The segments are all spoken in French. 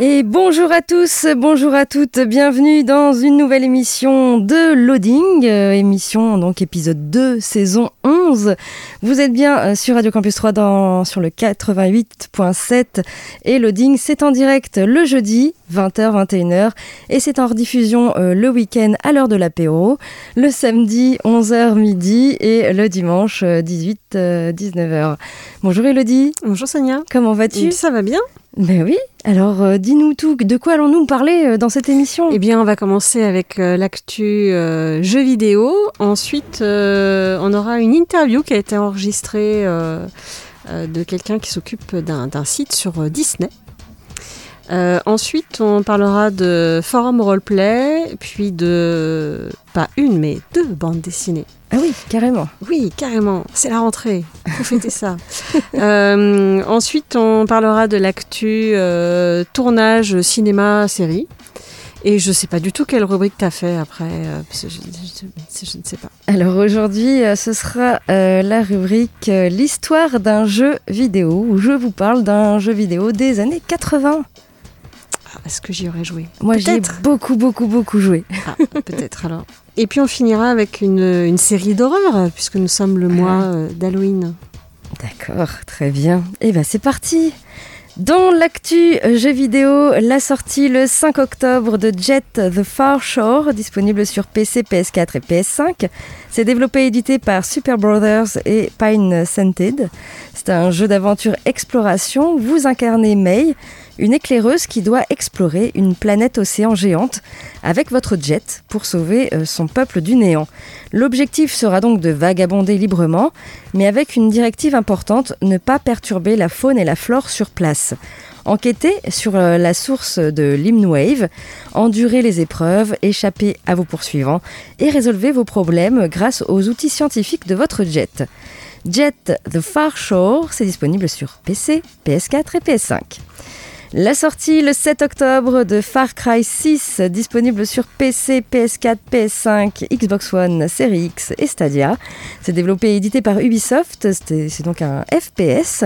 Et bonjour à tous, bonjour à toutes, bienvenue dans une nouvelle émission de Loading, euh, émission donc épisode 2, saison 11. Vous êtes bien euh, sur Radio Campus 3 dans, sur le 88.7 et Loading c'est en direct le jeudi 20h, 21h et c'est en rediffusion euh, le week-end à l'heure de l'apéro, le samedi 11h midi et le dimanche 18, 19h. Bonjour Elodie. Bonjour Sonia. Comment vas-tu? Ça va bien? Ben oui, alors euh, dis-nous tout, de quoi allons-nous parler euh, dans cette émission? Eh bien, on va commencer avec euh, l'actu jeux vidéo. Ensuite, on aura une interview qui a été enregistrée de quelqu'un qui s'occupe d'un site sur Disney. ensuite, on parlera de forum roleplay, puis de pas une, mais deux bandes dessinées. Ah oui, carrément. Oui, carrément. C'est la rentrée. Faut fêter ça. euh, ensuite, on parlera de l'actu euh, tournage cinéma-série. Et je ne sais pas du tout quelle rubrique tu as fait après, euh, parce que je, je, je, ne sais pas. Alors aujourd'hui, ce sera la rubrique L'histoire d'un jeu vidéo, où je vous parle d'un jeu vidéo des années 80. Ah, Est-ce que j'y aurais joué Moi, j'ai beaucoup, beaucoup, beaucoup joué. Ah, Peut-être alors. Et puis on finira avec une, une série d'horreur, puisque nous sommes le mois euh, d'Halloween. D'accord, très bien. Et ben c'est parti dans l'actu jeux vidéo, la sortie le 5 octobre de Jet The Far Shore, disponible sur PC, PS4 et PS5. C'est développé et édité par Super Brothers et Pine Scented. C'est un jeu d'aventure exploration. Vous incarnez May, une éclaireuse qui doit explorer une planète océan géante avec votre jet pour sauver euh, son peuple du néant. L'objectif sera donc de vagabonder librement, mais avec une directive importante, ne pas perturber la faune et la flore sur place. Enquêtez sur euh, la source de l'Hymnwave, endurez les épreuves, échappez à vos poursuivants et résolvez vos problèmes grâce aux outils scientifiques de votre jet. Jet The Far Shore, c'est disponible sur PC, PS4 et PS5. La sortie le 7 octobre de Far Cry 6, disponible sur PC, PS4, PS5, Xbox One, Series X et Stadia. C'est développé et édité par Ubisoft, c'est donc un FPS.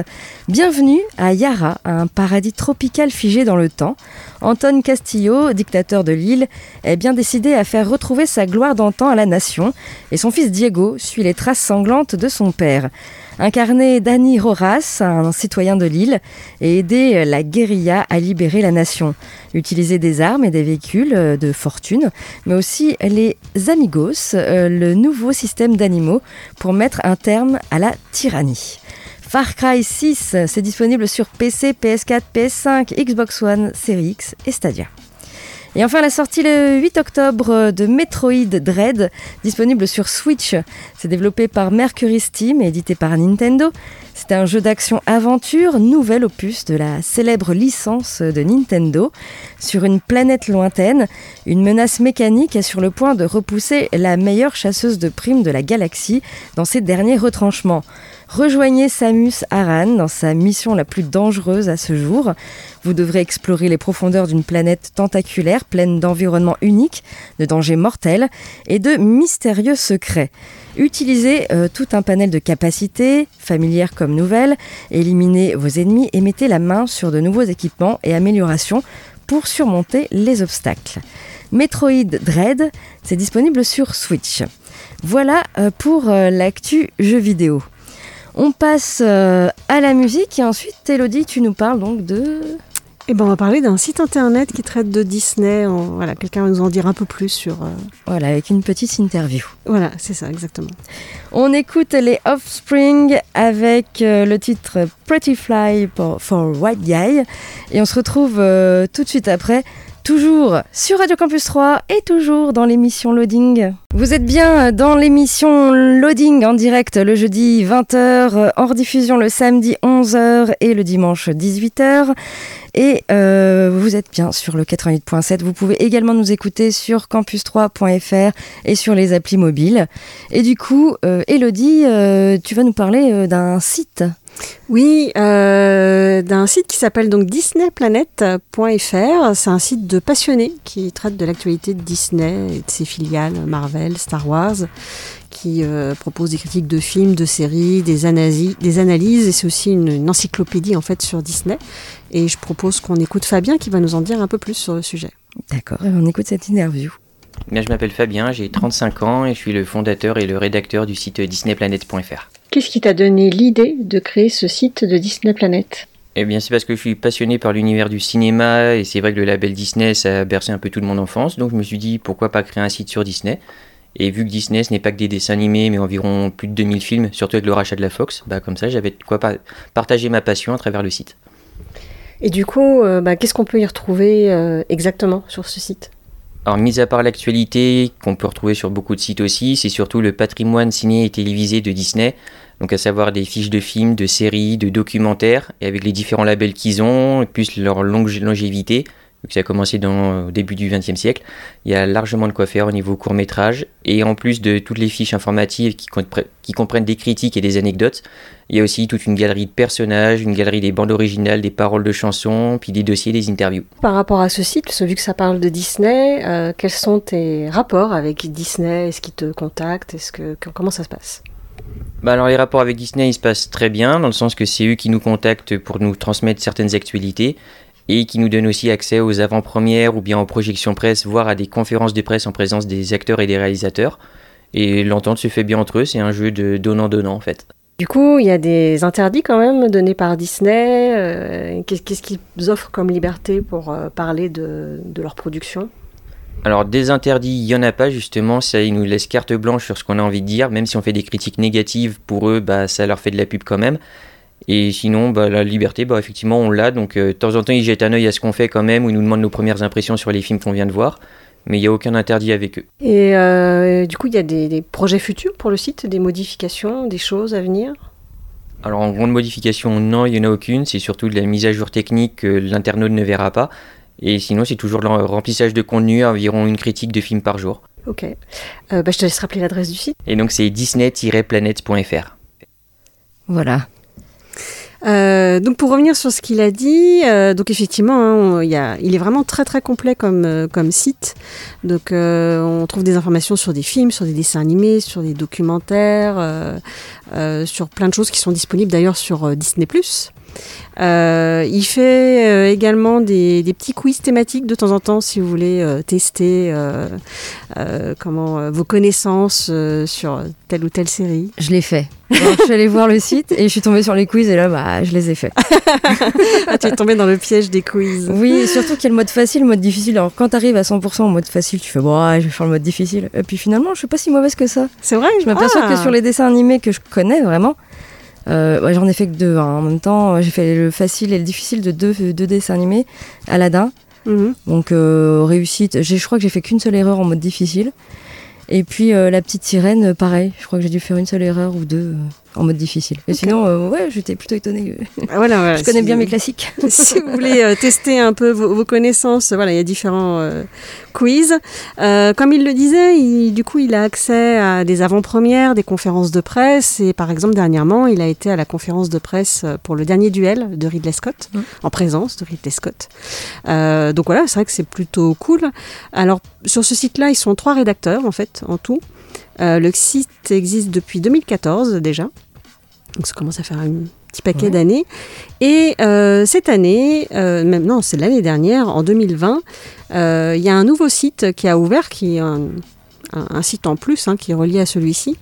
Bienvenue à Yara, un paradis tropical figé dans le temps. Anton Castillo, dictateur de l'île, est bien décidé à faire retrouver sa gloire d'antan à la nation, et son fils Diego suit les traces sanglantes de son père. Incarner Danny Roras, un citoyen de l'île, et aider la guérilla à libérer la nation. Utiliser des armes et des véhicules de fortune, mais aussi les Amigos, le nouveau système d'animaux pour mettre un terme à la tyrannie. Far Cry 6, c'est disponible sur PC, PS4, PS5, Xbox One, Series X et Stadia. Et enfin la sortie le 8 octobre de Metroid Dread, disponible sur Switch. C'est développé par Mercury Steam et édité par Nintendo. C'est un jeu d'action-aventure, nouvel opus de la célèbre licence de Nintendo. Sur une planète lointaine, une menace mécanique est sur le point de repousser la meilleure chasseuse de primes de la galaxie dans ses derniers retranchements. Rejoignez Samus Aran dans sa mission la plus dangereuse à ce jour. Vous devrez explorer les profondeurs d'une planète tentaculaire pleine d'environnements uniques, de dangers mortels et de mystérieux secrets. Utilisez euh, tout un panel de capacités, familières comme nouvelles, éliminez vos ennemis et mettez la main sur de nouveaux équipements et améliorations pour surmonter les obstacles. Metroid Dread, c'est disponible sur Switch. Voilà euh, pour euh, l'actu jeu vidéo. On passe à la musique et ensuite, Elodie, tu nous parles donc de... Eh ben, on va parler d'un site internet qui traite de Disney. On, voilà, quelqu'un va nous en dire un peu plus sur. Euh... Voilà, avec une petite interview. Voilà, c'est ça, exactement. On écoute les Offspring avec euh, le titre Pretty Fly for, for, White Guy et on se retrouve euh, tout de suite après toujours sur Radio Campus 3 et toujours dans l'émission Loading. Vous êtes bien dans l'émission Loading en direct le jeudi 20h, hors diffusion le samedi 11h et le dimanche 18h. Et euh, vous êtes bien sur le 88.7. Vous pouvez également nous écouter sur campus3.fr et sur les applis mobiles. Et du coup, euh, Elodie, euh, tu vas nous parler d'un site. Oui, euh, d'un site qui s'appelle donc disneyplanet.fr. C'est un site de passionnés qui traite de l'actualité de Disney et de ses filiales Marvel, Star Wars, qui euh, propose des critiques de films, de séries, des, analyses, des analyses et c'est aussi une, une encyclopédie en fait sur Disney. Et je propose qu'on écoute Fabien qui va nous en dire un peu plus sur le sujet. D'accord, on écoute cette interview. Bien, je m'appelle Fabien, j'ai 35 ans et je suis le fondateur et le rédacteur du site disneyplanet.fr. Qu'est-ce qui t'a donné l'idée de créer ce site de Disney Planet? Eh bien, c'est parce que je suis passionné par l'univers du cinéma et c'est vrai que le label Disney, ça a bercé un peu toute mon enfance. Donc, je me suis dit pourquoi pas créer un site sur Disney? Et vu que Disney, ce n'est pas que des dessins animés, mais environ plus de 2000 films, surtout avec le rachat de la Fox, bah, comme ça, j'avais de quoi pa- partager ma passion à travers le site. Et du coup, euh, bah, qu'est-ce qu'on peut y retrouver euh, exactement sur ce site? Alors, mis à part l'actualité, qu'on peut retrouver sur beaucoup de sites aussi, c'est surtout le patrimoine ciné et télévisé de Disney. Donc, à savoir des fiches de films, de séries, de documentaires, et avec les différents labels qu'ils ont, et plus leur longue longévité, vu que ça a commencé dans, au début du XXe siècle, il y a largement de quoi faire au niveau court métrage. Et en plus de toutes les fiches informatives qui, compre- qui comprennent des critiques et des anecdotes, il y a aussi toute une galerie de personnages, une galerie des bandes originales, des paroles de chansons, puis des dossiers, des interviews. Par rapport à ce site, vu que ça parle de Disney, euh, quels sont tes rapports avec Disney? Est-ce qu'ils te contactent? Est-ce que- comment ça se passe? Bah alors les rapports avec Disney ils se passent très bien dans le sens que c'est eux qui nous contactent pour nous transmettre certaines actualités et qui nous donnent aussi accès aux avant-premières ou bien aux projections presse, voire à des conférences de presse en présence des acteurs et des réalisateurs. Et l'entente se fait bien entre eux, c'est un jeu de donnant-donnant en fait. Du coup, il y a des interdits quand même donnés par Disney. euh, qu'est- Qu'est-ce qu'ils offrent comme liberté pour euh, parler de, de leur production? Alors des interdits, il n'y en a pas justement, ça ils nous laisse carte blanche sur ce qu'on a envie de dire, même si on fait des critiques négatives pour eux, bah ça leur fait de la pub quand même. Et sinon, bah, la liberté, bah, effectivement, on l'a. Donc, euh, de temps en temps, ils jettent un œil à ce qu'on fait quand même, ou ils nous demandent nos premières impressions sur les films qu'on vient de voir. Mais il n'y a aucun interdit avec eux. Et euh, du coup, il y a des, des projets futurs pour le site, des modifications, des choses à venir? Alors, en grande modification, non, il n'y en a aucune. C'est surtout de la mise à jour technique que l'internaute ne verra pas. Et sinon, c'est toujours le remplissage de contenu, environ une critique de film par jour. Ok. Euh, bah, je te laisse rappeler l'adresse du site. Et donc, c'est disney-planet.fr. Voilà. Euh, donc pour revenir sur ce qu'il a dit, euh, donc effectivement, hein, on- il y a- il est vraiment très très complet comme, euh, comme site. Donc on trouve des informations sur des films, sur des dessins animés, sur des documentaires, sur plein de choses qui sont disponibles d'ailleurs sur Disney+. Euh, il fait euh, également des, des petits quiz thématiques de temps en temps si vous voulez euh, tester comment vos connaissances sur telle ou telle série. Je l'ai fait. Alors, je suis allée voir le site et je suis tombée sur les quiz et là, bah, je les ai faits. Ah, tu es tombé dans le piège des quiz. Oui, surtout qu'il y a le mode facile, le mode difficile. Alors, quand t'arrives à 100% en mode facile, tu fais, bon, je vais faire le mode difficile. Et puis finalement, je suis pas si mauvaise que ça. C'est vrai Je m'aperçois Ah. que sur les dessins animés que je connais vraiment, ouais, j'en ai fait que deux. hein. En même temps, j'ai fait le facile et le difficile de deux, deux dessins animés. Aladdin, Mhm. donc euh, réussite. J'ai- Je crois que j'ai fait qu'une seule erreur en mode difficile. Et puis euh, la petite sirène, euh, pareil. Je crois que j'ai dû faire une seule erreur ou deux euh, en mode difficile. Ok. sinon, euh, ouais, j'étais plutôt étonnée. Ah, voilà, voilà, je connais si- bien mes classiques. si vous voulez euh, tester un peu vos, vos connaissances, voilà, il y a différents euh, quiz. Euh, comme il le disait, il- du coup, il a accès à des avant-premières, des conférences de presse. Et par exemple, dernièrement, il a été à la conférence de presse pour le dernier duel de Ridley Scott, Mm. en présence de Ridley Scott. Donc voilà, c'est vrai que c'est plutôt cool. Alors, sur ce site-là, ils sont trois rédacteurs, en fait, en tout. Euh, le site existe depuis 2014 déjà. Donc ça commence à faire un petit paquet Ouais. d'années. Et euh, cette année, euh, même non, c'est l'année dernière, en 2020, euh, il y a un nouveau site qui a ouvert, qui est un, un- un site en plus, hein, qui est relié à celui-ci,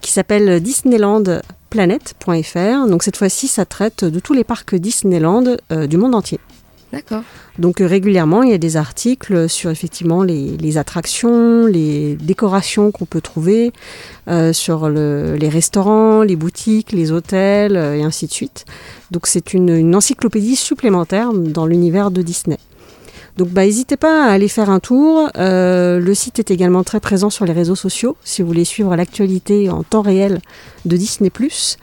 qui s'appelle disneylandplanet.fr. Donc cette fois-ci, ça traite de tous les parcs Disneyland euh, du monde entier. D'accord. Donc euh, régulièrement, il y a des articles sur effectivement les, attractions, les décorations qu'on peut trouver, euh, sur le- les restaurants, les boutiques, les hôtels euh, et ainsi de suite. Donc c'est une encyclopédie supplémentaire dans l'univers de Disney. Donc bah, n'hésitez pas à aller faire un tour. Euh, le site est également très présent sur les réseaux sociaux. Si vous voulez suivre l'actualité en temps réel de Disney ⁇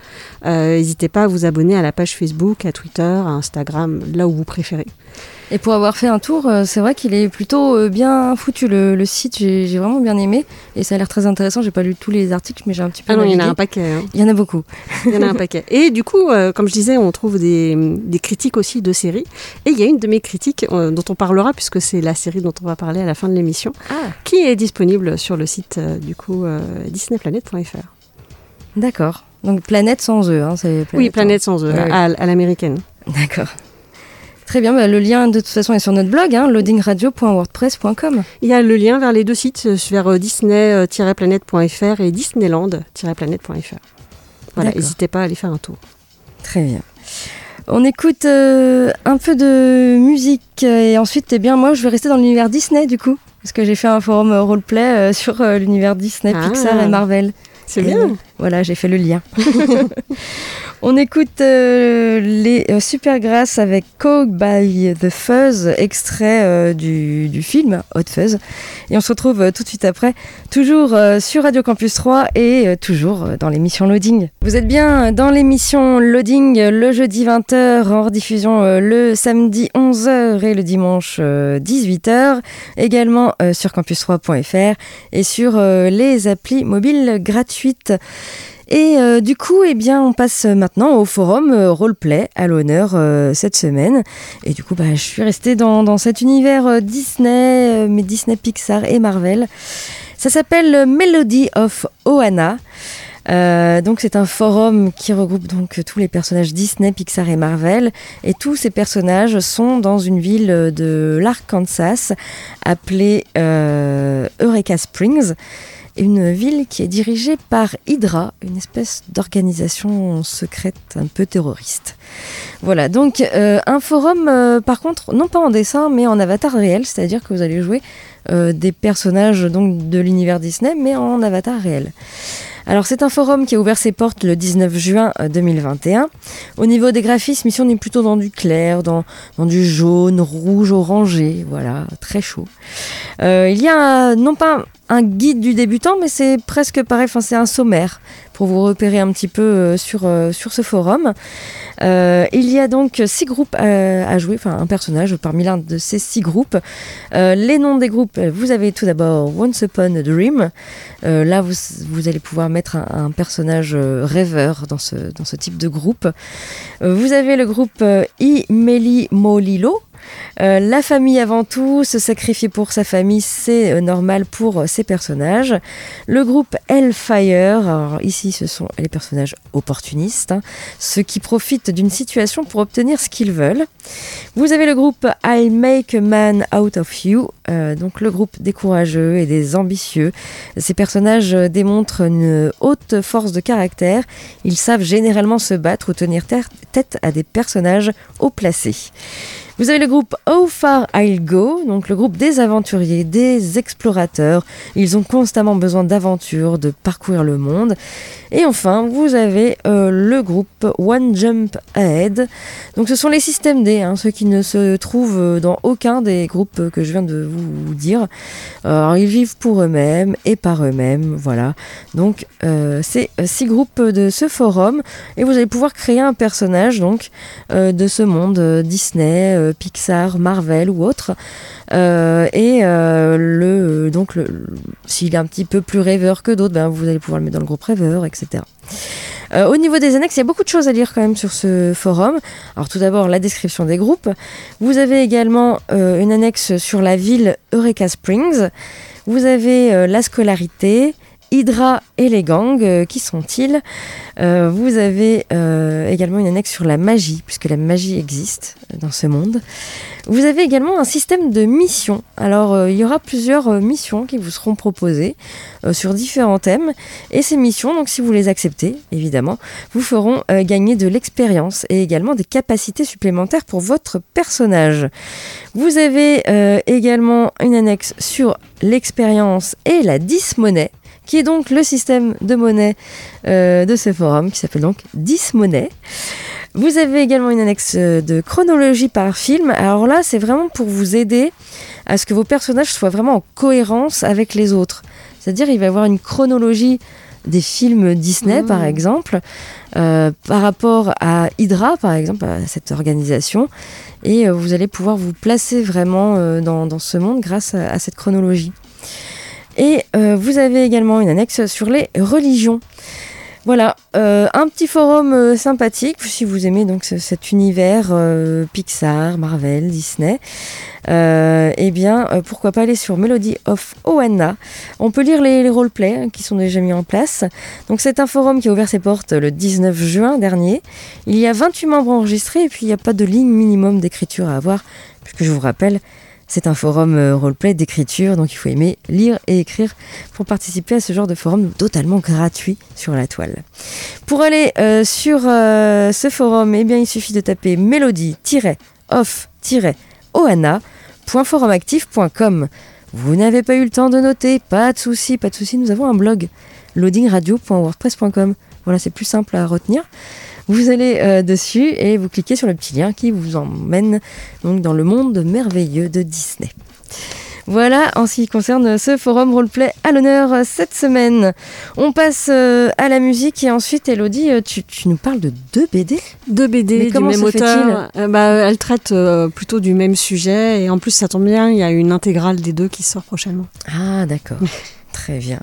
euh, n'hésitez pas à vous abonner à la page Facebook, à Twitter, à Instagram, là où vous préférez. Et pour avoir fait un tour, euh, c'est vrai qu'il est plutôt euh, bien foutu le, site. J'ai vraiment bien aimé et ça a l'air très intéressant. J'ai pas lu tous les articles, mais j'ai un petit peu. Ah non, il y en a un paquet. Hein. Il y en a beaucoup. il y en a un paquet. Et du coup, euh, comme je disais, on trouve des, critiques aussi de séries. Et il y a une de mes critiques dont on parlera puisque c'est la série dont on va parler à la fin de l'émission, ah. qui est disponible sur le site du coup disneyplanet.fr. D'accord. Donc planète sans E, hein, Oui, planète sans E, à l'américaine. D'accord. Très bien, bah, le lien de toute façon est sur notre blog, hein, loadingradio.wordpress.com. Il y a le lien vers les deux sites, euh, vers euh, disney-planète.fr et disneyland-planète.fr. Voilà, n'hésitez pas à aller faire un tour. Très bien. On écoute euh, un peu de musique et ensuite, eh bien, moi, je vais rester dans l'univers Disney du coup, parce que j'ai fait un forum roleplay sur l'univers Disney, ah. Pixar et Marvel. C'est bien. Voilà, j'ai fait le lien. On écoute euh, les euh, avec Coke by The Fuzz, extrait euh, du, du, film Hot Fuzz. Et on se retrouve tout de suite après, toujours sur Radio Campus 3 et toujours dans l'émission Loading. Vous êtes bien dans l'émission Loading le jeudi 20h, en rediffusion le samedi 11h et le dimanche 18h. Également sur campus3.fr et sur les applis mobiles gratuites. Et euh, du coup, eh bien, on passe maintenant au forum euh, roleplay à l'honneur euh, cette semaine. Et du coup, bah, je suis restée dans, cet univers Disney, mais Disney, Pixar et Marvel. Ça s'appelle Melody of Ohana. donc c'est un forum qui regroupe donc tous les personnages Disney, Pixar et Marvel et tous ces personnages sont dans une ville de l'Arkansas appelée Eureka Springs une ville qui est dirigée par Hydra, une espèce d'organisation secrète un peu terroriste. Voilà, donc euh, un forum euh, par contre, non pas en dessin, mais en avatar réel, c'est-à-dire que vous allez jouer euh, des personnages donc, de l'univers Disney, mais en avatar réel. Alors c'est un forum qui a ouvert ses portes le 19 juin 2021. Au niveau des graphismes, ici on est plutôt dans du clair, dans, dans du jaune, rouge, orangé, voilà, très chaud. il y a non pas un guide du débutant, mais c'est presque pareil, enfin c'est un sommaire pour vous repérer un petit peu euh, sur, euh, sur ce forum. Euh, il y a donc six groupes à, jouer, enfin un personnage parmi l'un de ces six groupes. les noms des groupes, vous avez tout d'abord Once Upon a Dream. là, vous, vous, allez pouvoir mettre un, personnage rêveur dans ce, dans ce type de groupe. vous avez le groupe I Molilo. Euh, la famille avant tout, se sacrifier pour sa famille, c'est euh, normal pour euh, ces personnages. Le groupe Hellfire, ici ce sont les personnages opportunistes, hein, ceux qui profitent d'une situation pour obtenir ce qu'ils veulent. Vous avez le groupe I'll Make a Man Out of You, donc le groupe des courageux et des ambitieux. Ces personnages démontrent une haute force de caractère. Ils savent généralement se battre ou tenir tête à des personnages haut placés. Vous avez le groupe How Far I'll Go, donc le groupe des aventuriers, des explorateurs. Ils ont constamment besoin d'aventures, de parcourir le monde. Et enfin, vous avez euh, le groupe One Jump Ahead. Donc ce sont les systèmes D, hein, ceux qui ne se trouvent dans aucun des groupes que je viens de vous dire. Alors ils vivent pour eux-mêmes et par eux-mêmes, voilà. Donc euh, c'est six groupes de ce forum et vous allez pouvoir créer un personnage donc euh, de ce monde Disney, Pixar, Marvel ou autre. et le donc s'il est un petit peu plus rêveur que d'autres, ben, vous allez pouvoir le mettre dans le groupe rêveur, etc. Euh, au niveau des annexes, il y a beaucoup de choses à lire quand même sur ce forum. Alors tout d'abord la description des groupes. Vous avez également euh, une annexe sur la ville Eureka Springs. Vous avez euh, la scolarité, Hydra et les gangs, qui sont-ils Vous avez également une annexe sur la magie, puisque la magie existe dans ce monde. Vous avez également un système de missions. Alors, euh, il y aura plusieurs euh, missions qui vous seront proposées euh, sur différents thèmes. Et ces missions, donc si vous les acceptez, évidemment, vous feront gagner de l'expérience et également des capacités supplémentaires pour votre personnage. Vous avez également une annexe sur l'expérience et la dismonnaie qui est donc le système de monnaie euh, de ce forum, qui s'appelle donc 10 monnaies. Vous avez également une annexe de chronologie par film. Alors là, c'est vraiment pour vous aider à ce que vos personnages soient vraiment en cohérence avec les autres. C'est-à-dire, il va y avoir une chronologie des films Disney, par exemple, euh, par rapport à Hydra, par exemple, à cette organisation. Et euh, vous allez pouvoir vous placer vraiment euh, dans, dans, ce monde grâce à, à cette chronologie. Et vous avez également une annexe sur les religions. Voilà, euh, un petit forum euh, sympathique si vous aimez donc cet univers euh, Pixar, Marvel, Disney. eh bien, pourquoi pas aller sur Melody of Oana. On peut lire les, les roleplays hein, qui sont déjà mis en place. Donc c'est un forum qui a ouvert ses portes le 19 juin dernier. Il y a 28 membres enregistrés et puis il n'y a pas de ligne minimum d'écriture à avoir, puisque je vous rappelle, c'est un forum euh, roleplay d'écriture, donc il faut aimer lire et écrire pour participer à ce genre de forum totalement gratuit sur la toile. Pour aller euh, sur euh, ce forum, eh il suffit de taper mélodie-off-ohana.forumactif.com. Vous n'avez pas eu le temps de noter, pas de souci, pas de souci, nous avons un blog loadingradio.wordpress.com. Voilà, c'est plus simple à retenir. Vous allez euh, dessus et vous cliquez sur le petit lien qui vous emmène donc dans le monde merveilleux de Disney. Voilà en ce qui concerne ce forum roleplay à l'honneur euh, cette semaine. On passe euh, à la musique et ensuite, Elodie, tu, nous parles de deux BD Deux BD du même auteur. bah, elle traite plutôt du même sujet et en plus, ça tombe bien, il y a une intégrale des deux qui sort prochainement. Ah, d'accord. Très bien.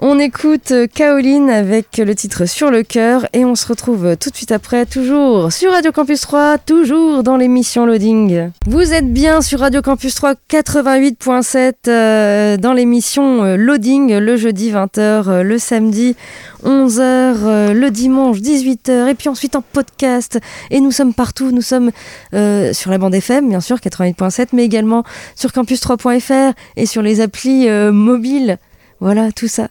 On écoute Kaoline avec le titre Sur le cœur et on se retrouve tout de suite après, toujours sur Radio Campus 3, toujours dans l'émission Loading. Vous êtes bien sur Radio Campus 3 88.7 euh, dans l'émission euh, Loading le jeudi 20h, euh, le samedi 11h, le dimanche 18h et puis ensuite en podcast. Et nous sommes partout, nous sommes sur la bande FM bien sûr 88.7 mais également sur campus3.fr et sur les applis mobiles voilà, tout ça.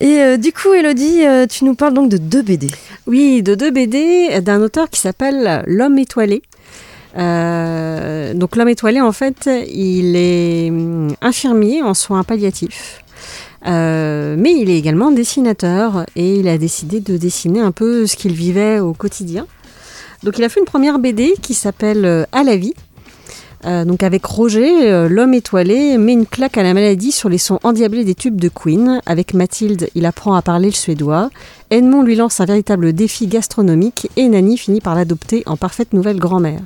Et euh, du coup, Elodie, euh, tu nous parles donc de deux BD. Oui, de deux BD d'un auteur qui s'appelle L'homme étoilé. Euh, donc l'homme étoilé, en fait, il est hum, infirmier en soins palliatifs. mais il est également dessinateur et il a décidé de dessiner un peu ce qu'il vivait au quotidien. Donc il a fait une première BD qui s'appelle À la vie, euh, donc avec Roger, euh, l'homme étoilé met une claque à la maladie sur les sons endiablés des tubes de Queen. Avec Mathilde, il apprend à parler le suédois. Edmond lui lance un véritable défi gastronomique et Nani finit par l'adopter en parfaite nouvelle grand-mère.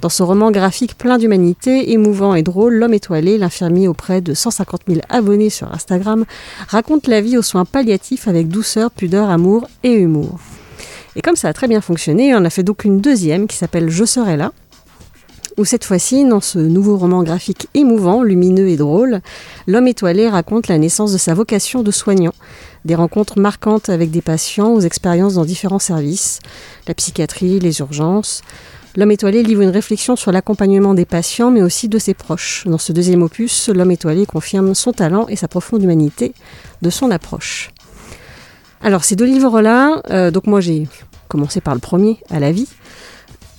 Dans ce roman graphique plein d'humanité, émouvant et drôle, l'homme étoilé, l'infirmier auprès de 150 000 abonnés sur Instagram, raconte la vie aux soins palliatifs avec douceur, pudeur, amour et humour. Et comme ça a très bien fonctionné, on a fait donc une deuxième qui s'appelle Je serai là, où cette fois-ci, dans ce nouveau roman graphique émouvant, lumineux et drôle, l'homme étoilé raconte la naissance de sa vocation de soignant, des rencontres marquantes avec des patients aux expériences dans différents services, la psychiatrie, les urgences. L'homme étoilé livre une réflexion sur l'accompagnement des patients, mais aussi de ses proches. Dans ce deuxième opus, l'homme étoilé confirme son talent et sa profonde humanité de son approche. Alors ces deux livres-là, euh, donc moi j'ai commencé par le premier, à la vie,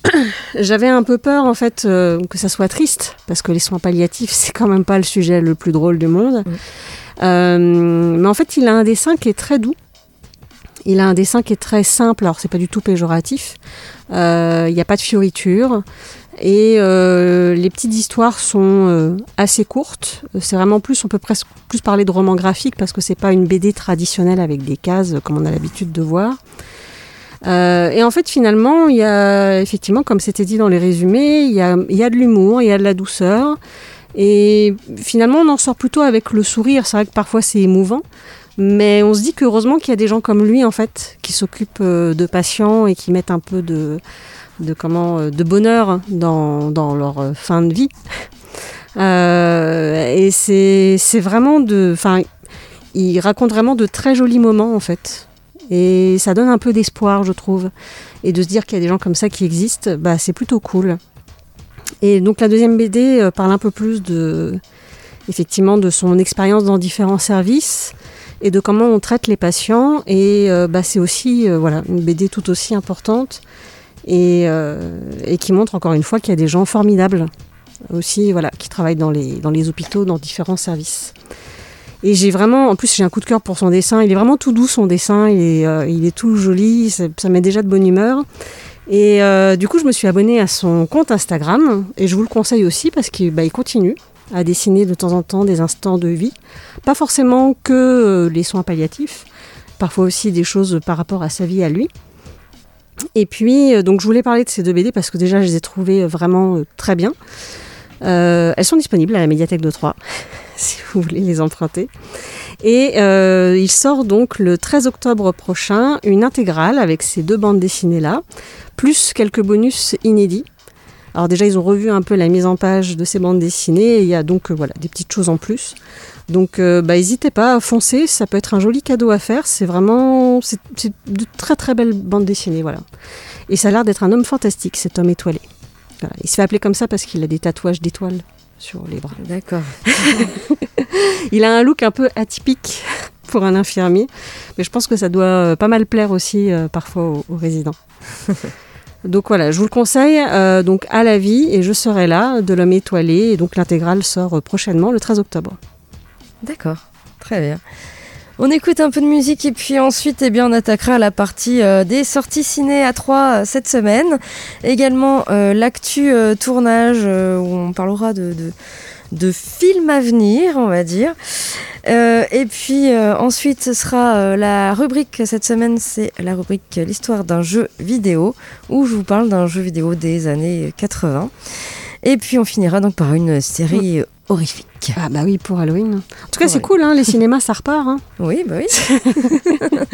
j'avais un peu peur en fait euh, que ça soit triste parce que les soins palliatifs c'est quand même pas le sujet le plus drôle du monde. Euh, mais en fait, il a un dessin qui est très doux. Il a un dessin qui est très simple. Alors c'est pas du tout péjoratif. Euh, il n'y a pas de fioritures et les petites histoires sont assez courtes. C'est vraiment plus, on peut presque plus parler de roman graphique parce que c'est pas une BD traditionnelle avec des cases comme on a l'habitude de voir. Euh, et en fait, finalement, il y a effectivement, comme c'était dit dans les résumés, il y a, y a de l'humour, il y a de la douceur. Et finalement, on en sort plutôt avec le sourire. C'est vrai que parfois c'est émouvant, mais on se dit qu'heureusement qu'il y a des gens comme lui, en fait, qui s'occupent euh, de patients et qui mettent un peu de, de, comment, euh, de bonheur dans, dans leur fin de vie. Euh, et c'est vraiment de. Enfin, il raconte vraiment de très jolis moments, en fait. Et ça donne un peu d'espoir, je trouve. Et de se dire qu'il y a des gens comme ça qui existent, bah, c'est plutôt cool. Et donc la deuxième BD euh, parle un peu plus de, effectivement, de son expérience dans différents services et de comment on traite les patients. Et euh, bah, c'est aussi euh, voilà, une BD tout aussi importante et, qui montre encore une fois qu'il y a des gens formidables aussi voilà, qui travaillent dans les hôpitaux, dans différents services. Et j'ai vraiment, en plus j'ai un coup de cœur pour son dessin. Il est vraiment tout doux son dessin, il est, euh, tout joli, ça, ça, met déjà de bonne humeur. Et euh, du coup je me suis abonnée à son compte Instagram et je vous le conseille aussi parce qu'il bah, continue à dessiner de temps en temps des instants de vie. Pas forcément que euh, les soins palliatifs, parfois aussi des choses par rapport à sa vie à lui. Et puis, donc je voulais parler de ces deux BD parce que déjà je les ai trouvées vraiment très bien. Elles sont disponibles à la médiathèque de Troyes, si vous voulez les emprunter. Et euh, il sort donc le 13 octobre prochain une intégrale avec ces deux bandes dessinées-là, plus quelques bonus inédits. Alors déjà, ils ont revu un peu la mise en page de ces bandes dessinées, et il y a donc euh, voilà, des petites choses en plus. Donc euh, bah, n'hésitez pas à foncer, ça peut être un joli cadeau à faire, c'est vraiment c'est de très très belles bandes dessinées. Voilà. Et ça a l'air d'être un homme fantastique, cet homme étoilé. Il se fait appeler comme ça parce qu'il a des tatouages d'étoiles sur les bras. D'accord. il a un look un peu atypique pour un infirmier, mais je pense que ça doit euh, pas mal plaire aussi euh, parfois aux, aux résidents. donc voilà, je vous le conseille, euh, donc à la vie, et je serai là, de l'homme étoilé, et donc l'intégrale sort prochainement, le 13 octobre. D'accord, très bien. On écoute un peu de musique et puis ensuite eh bien, on attaquera la partie euh, des sorties ciné à 3 euh, cette semaine. Également euh, l'actu tournage où on parlera de, de, de, films à venir, on va dire. Et puis ensuite ce sera la rubrique cette semaine, c'est la rubrique l'histoire d'un jeu vidéo où je vous parle d'un jeu vidéo des années 80. Et puis on finira donc par une série horrifique. Ah bah oui, pour Halloween. En tout cas, c'est cool, hein, les cinémas, ça repart. Hein. Oui, bah oui.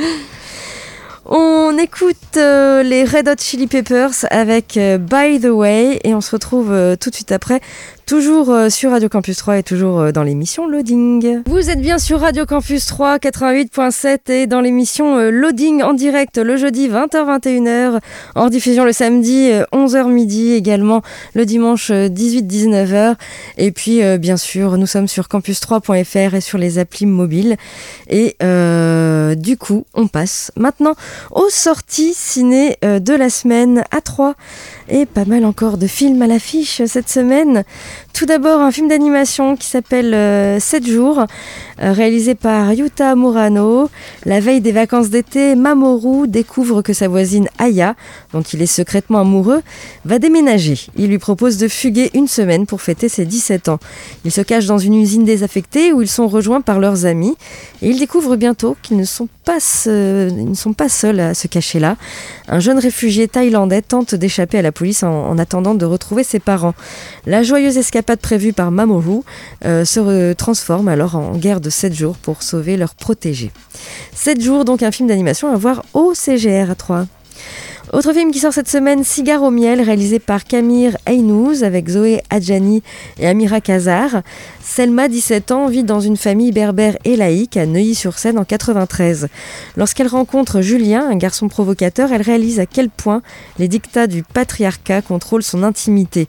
on écoute euh, les Red Hot Chili Peppers avec euh, By the Way et on se retrouve euh, tout de suite après Toujours euh, sur Radio Campus 3 et toujours euh, dans l'émission Loading. Vous êtes bien sur Radio Campus 3 88.7 et dans l'émission euh, Loading en direct le jeudi 20h-21h, en diffusion le samedi 11h midi également le dimanche 18-19h. Et puis bien sûr nous sommes sur campus3.fr et sur les applis mobiles. Et du coup on passe maintenant aux sorties ciné de la semaine à 3 et pas mal encore de films à l'affiche cette semaine. Tout d'abord, un film d'animation qui s'appelle euh, 7 jours, euh, réalisé par Yuta Murano. La veille des vacances d'été, Mamoru découvre que sa voisine Aya, dont il est secrètement amoureux, va déménager. Il lui propose de fuguer une semaine pour fêter ses 17 ans. Ils se cachent dans une usine désaffectée où ils sont rejoints par leurs amis. Et ils découvrent bientôt qu'ils ne sont pas, ils ne sont pas seuls à se cacher là. Un jeune réfugié thaïlandais tente d'échapper à la police en, en, attendant de retrouver ses parents. La joyeuse escapade prévue par Mamoru euh, se transforme alors en guerre de 7 jours pour sauver leurs protégés. 7 jours, donc un film d'animation à voir au CGR à 3. Autre film qui sort cette semaine, Cigare au miel, réalisé par Camille Aynouz avec Zoé Adjani et Amira Kazar. Selma, 17 ans, vit dans une famille berbère et laïque à Neuilly-sur-Seine en 93. Lorsqu'elle rencontre Julien, un garçon provocateur, elle réalise à quel point les dictats du patriarcat contrôlent son intimité.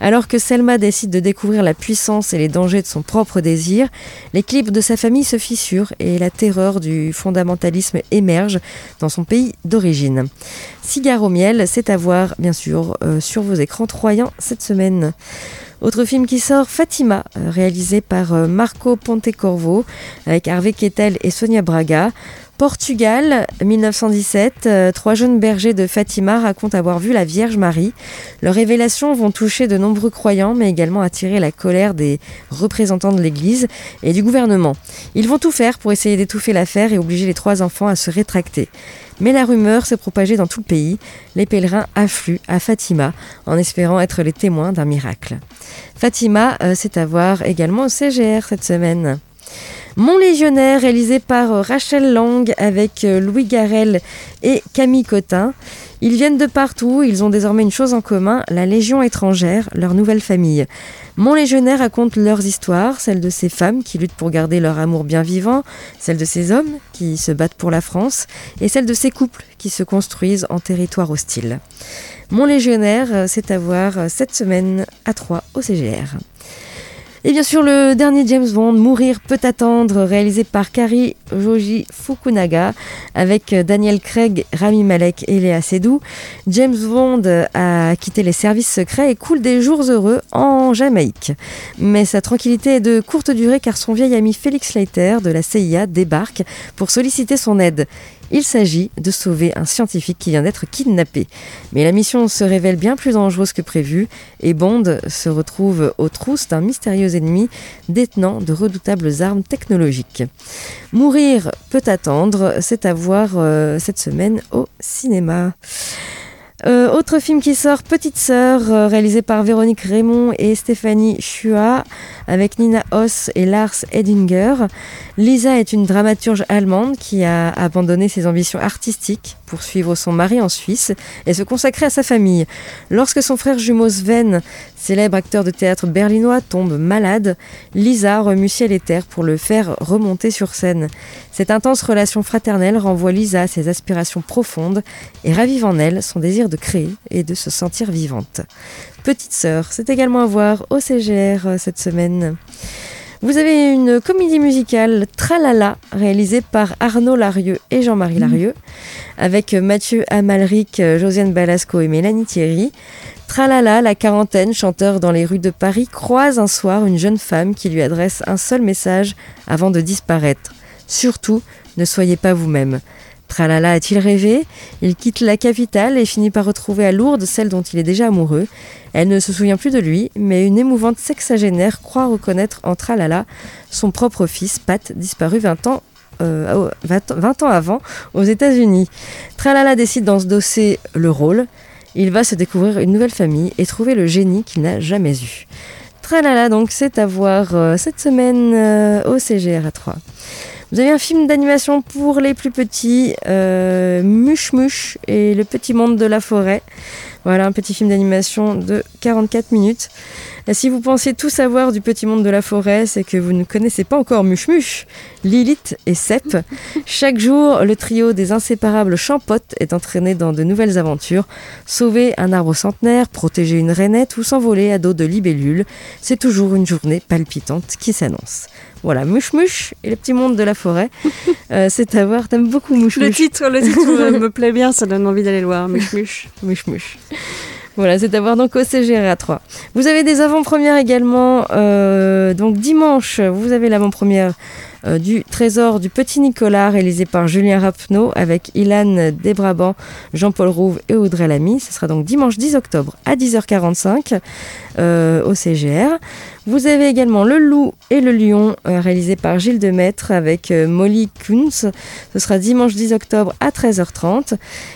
Alors que Selma décide de découvrir la puissance et les dangers de son propre désir, l'équilibre de sa famille se fissure et la terreur du fondamentalisme émerge dans son pays d'origine. Miel, c'est à voir, bien sûr, euh, sur vos écrans troyens cette semaine. Autre film qui sort, Fatima, euh, réalisé par euh, Marco Pontecorvo, avec Harvey Kettel et Sonia Braga. Portugal, 1917, euh, trois jeunes bergers de Fatima racontent avoir vu la Vierge Marie. Leurs révélations vont toucher de nombreux croyants, mais également attirer la colère des représentants de l'Église et du gouvernement. Ils vont tout faire pour essayer d'étouffer l'affaire et obliger les trois enfants à se rétracter. Mais la rumeur s'est propagée dans tout le pays. Les pèlerins affluent à Fatima en espérant être les témoins d'un miracle. Fatima, euh, c'est à voir également au CGR cette semaine. Mon légionnaire, réalisé par Rachel Lang avec Louis Garel et Camille Cotin. Ils viennent de partout, ils ont désormais une chose en commun, la Légion étrangère, leur nouvelle famille. Mon légionnaire raconte leurs histoires, celles de ces femmes qui luttent pour garder leur amour bien vivant, celles de ces hommes qui se battent pour la France, et celles de ces couples qui se construisent en territoire hostile. Mon légionnaire, c'est à voir cette semaine à 3 au CGR. Et bien sûr, le dernier James Bond, Mourir peut attendre, réalisé par Kari Joji Fukunaga, avec Daniel Craig, Rami Malek et Léa Seydoux. James Bond a quitté les services secrets et coule des jours heureux en Jamaïque. Mais sa tranquillité est de courte durée car son vieil ami Félix Leiter de la CIA débarque pour solliciter son aide. Il s'agit de sauver un scientifique qui vient d'être kidnappé. Mais la mission se révèle bien plus dangereuse que prévu et Bond se retrouve aux trousses d'un mystérieux ennemi détenant de redoutables armes technologiques. Mourir peut attendre, c'est à voir euh, cette semaine au cinéma. Euh, autre film qui sort, Petite Sœur, euh, réalisé par Véronique Raymond et Stéphanie Chua, avec Nina Hoss et Lars Edinger. Lisa est une dramaturge allemande qui a abandonné ses ambitions artistiques pour suivre son mari en Suisse et se consacrer à sa famille. Lorsque son frère jumeau Sven, célèbre acteur de théâtre berlinois, tombe malade, Lisa remue ciel et terre pour le faire remonter sur scène. Cette intense relation fraternelle renvoie Lisa à ses aspirations profondes et ravive en elle son désir de créer et de se sentir vivante. Petite sœur, c'est également à voir au CGR euh, cette semaine. Vous avez une comédie musicale Tralala réalisée par Arnaud Larieux et Jean-Marie Larieux avec Mathieu Amalric, Josiane Balasco et Mélanie Thierry. Tralala, la quarantaine, chanteur dans les rues de Paris, croise un soir une jeune femme qui lui adresse un seul message avant de disparaître. Surtout, ne soyez pas vous-même. Tralala a-t-il rêvé? Il quitte la capitale et finit par retrouver à Lourdes celle dont il est déjà amoureux. Elle ne se souvient plus de lui, mais une émouvante sexagénaire croit reconnaître en Tralala son propre fils, Pat, disparu 20 ans 20, euh, ans avant aux États-Unis. Tralala décide d'endosser le rôle. Il va se découvrir une nouvelle famille et trouver le génie qu'il n'a jamais eu. Tralala, donc, c'est à voir euh, cette semaine euh, au CGR à 3. Vous avez un film d'animation pour les plus petits, euh, Mush et le petit monde de la forêt. Voilà, un petit film d'animation de 44 minutes. Si vous pensez tout savoir du petit monde de la forêt, c'est que vous ne connaissez pas encore Mush Mush, Lilith et Sep. Chaque jour, le trio des inséparables champotes est entraîné dans de nouvelles aventures. Sauver un arbre centenaire, protéger une rainette ou s'envoler à dos de libellules, c'est toujours une journée palpitante qui s'annonce. Voilà, Mouche et le petit monde de la forêt. Euh, c'est à voir, t'aimes beaucoup Mouche Mouche. Le titre, le titre me plaît bien, ça donne envie d'aller le voir. Voilà, c'est à voir donc au CGR 3. Vous avez des avant-premières également. Euh, donc dimanche, vous avez l'avant-première euh, du Trésor du Petit Nicolas, réalisé par Julien Rapneau avec Ilan Desbrabant, Jean-Paul Rouve et Audrey Lamy. Ce sera donc dimanche 10 octobre à 10h45 euh, au CGR. Vous avez également Le Loup et le Lion, euh, réalisé par Gilles Demaître avec Molly Kunz. Ce sera dimanche 10 octobre à 13h30.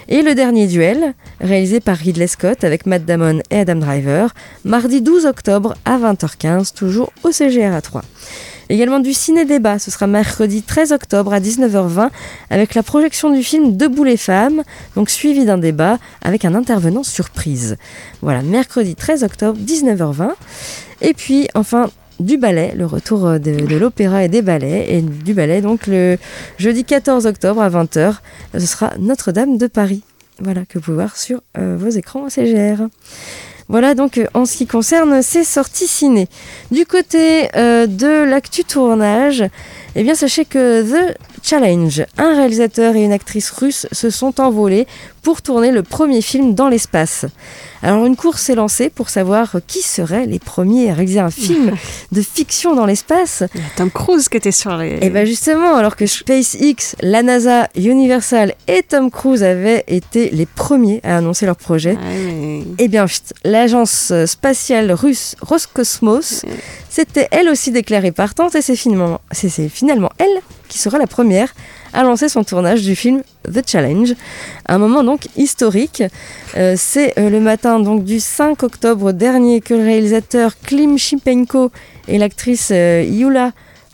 Et Le Dernier Duel, réalisé par Ridley Scott avec Matt Damon et Adam Driver, mardi 12 octobre à 20h15, toujours au CGR à 3. Également du ciné-débat, ce sera mercredi 13 octobre à 19h20 avec la projection du film Debout les femmes, donc suivi d'un débat avec un intervenant surprise. Voilà, mercredi 13 octobre, 19h20. Et puis enfin du ballet, le retour de, l'opéra et des ballets, et du ballet donc le jeudi 14 octobre à 20h, ce sera Notre-Dame de Paris. Voilà, que vous pouvez voir sur euh, vos écrans CGR. Voilà donc euh, en ce qui concerne ces sorties ciné. Du côté euh, de l'actu tournage, eh bien sachez que The Challenge, un réalisateur et une actrice russe se sont envolés pour tourner le premier film dans l'espace. Alors une course s'est lancée pour savoir qui seraient les premiers à réaliser un film de fiction dans l'espace. Il y a Tom Cruise qui était sur les... Eh bien justement, alors que SpaceX, la NASA, Universal et Tom Cruise avaient été les premiers à annoncer leur projet, ah eh bien l'agence spatiale russe Roscosmos s'était elle aussi déclarée partante et c'est finalement, elle qui sera la première a lancé son tournage du film The Challenge. Un moment donc historique. Euh, c'est euh, le matin donc du 5 octobre dernier que le réalisateur Klim Shipenko et l'actrice euh, Yula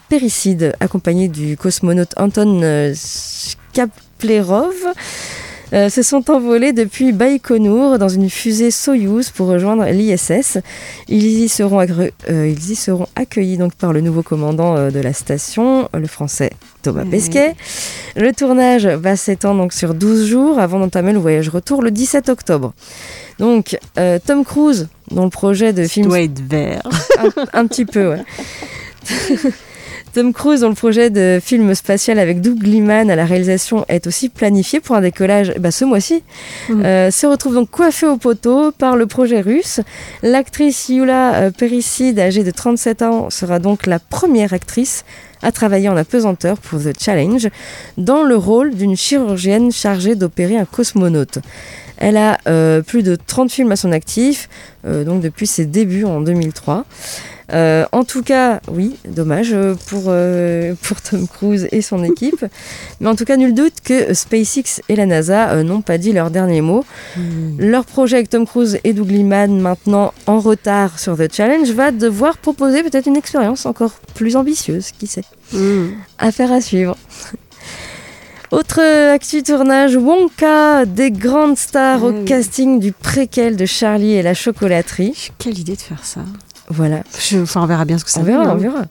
Pericide, accompagnée du cosmonaute Anton Kaplerov, euh, se sont envolés depuis Baïkonour dans une fusée Soyouz pour rejoindre l'ISS. Ils y seront, agré- euh, ils y seront accueillis donc par le nouveau commandant euh, de la station, le français Thomas. Pesquet. Le tournage va s'étendre donc sur 12 jours avant d'entamer le voyage retour le 17 octobre. Donc Tom Cruise, dont le projet de film doit être vert. un, un petit peu, ouais. Tom Cruise, dont le projet de film spatial avec Doug Liman à la réalisation est aussi planifié pour un décollage bah, ce mois-ci, Mhm. euh, se retrouve donc coiffé au poteau par le projet russe. L'actrice Yula euh, Perisside, âgée de 37 ans, sera donc la première actrice à travailler en apesanteur pour The Challenge dans le rôle d'une chirurgienne chargée d'opérer un cosmonaute. Elle a euh, plus de 30 films à son actif, euh, donc depuis ses débuts en 2003. Euh, en tout cas, oui, dommage euh, pour, euh, pour Tom Cruise et son équipe. Mais en tout cas, nul doute que SpaceX et la NASA euh, n'ont pas dit leur dernier mot. Leur projet avec Tom Cruise et Doug Liman, maintenant en retard sur The Challenge, va devoir proposer peut-être une expérience encore plus ambitieuse, qui sait. Mm. Affaire à suivre. Autre actu tournage, Wonka, des grandes stars au oui. casting du préquel de Charlie et la chocolaterie. Quelle idée de faire ça. Voilà. Je- enfin, on verra bien ce que ça On verra, donne, on hein. verra.